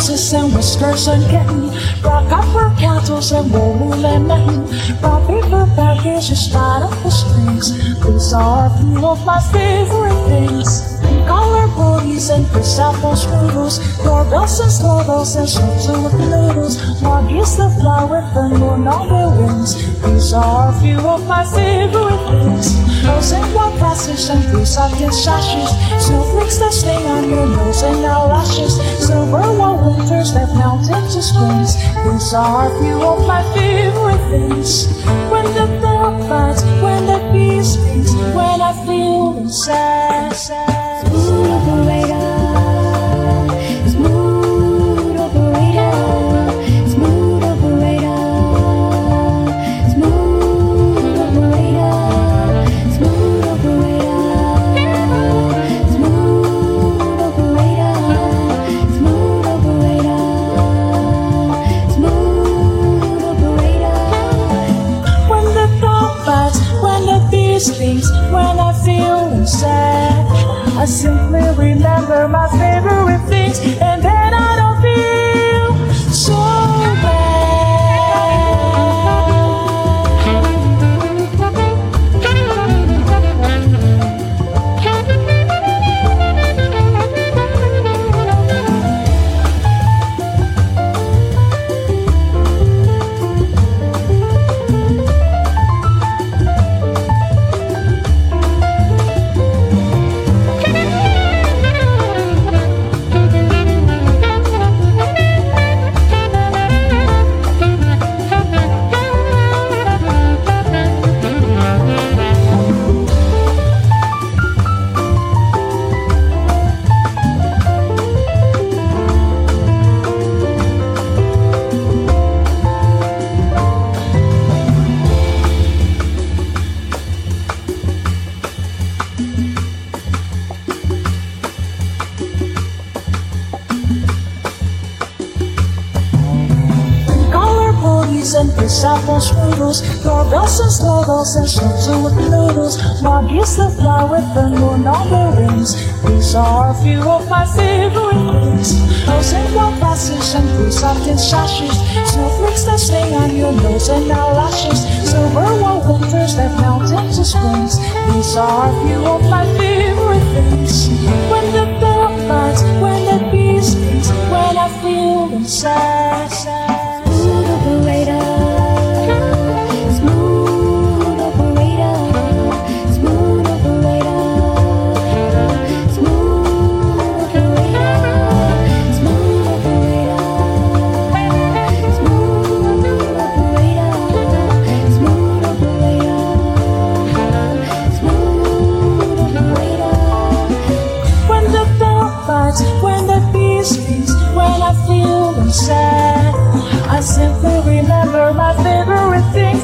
glasses and whiskers and Rock Brought copper kettles and wool and mitten. Brought paper packages tied up with strings. These are a few of my favorite things. Color booties and chrysanthemum strudels. Doorbells and snowballs and soaps with noodles. Margie's the fly with the moon on their wings. These are a few of my favorite things. Rose and white glasses and blue satin sashes. Snowflakes that stay on your nose and eyelashes. Silver white winters that melt into springs. These are a few of my favorite things. When the dog bites, when the bee stings, when I feel sad, sad. The bee stings, when I feel sad, I simply remember my favorite things, and and chrysanthemum strudels, doorbells and soaps with noodles. Margie's the fly with the moon on their wings. These are a few of my favorite things. Rose and white glasses and blue satin sashes. Snowflakes that sting on your nose and eyelashes. Silver white winters that melt into springs. These are a few of my favorite things. When the dog bites, when the bee stings, when I feel sad, when the bee stings, when I feel sad, I simply remember my favorite things,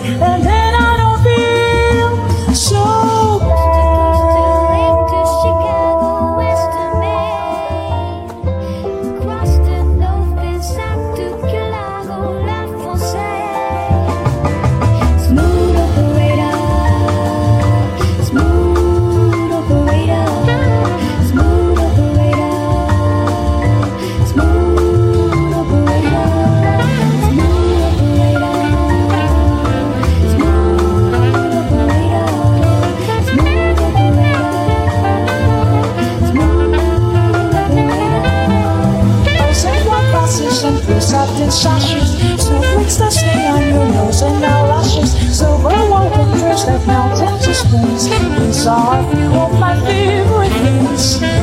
Now Texas wins. These are a few of my favorite things.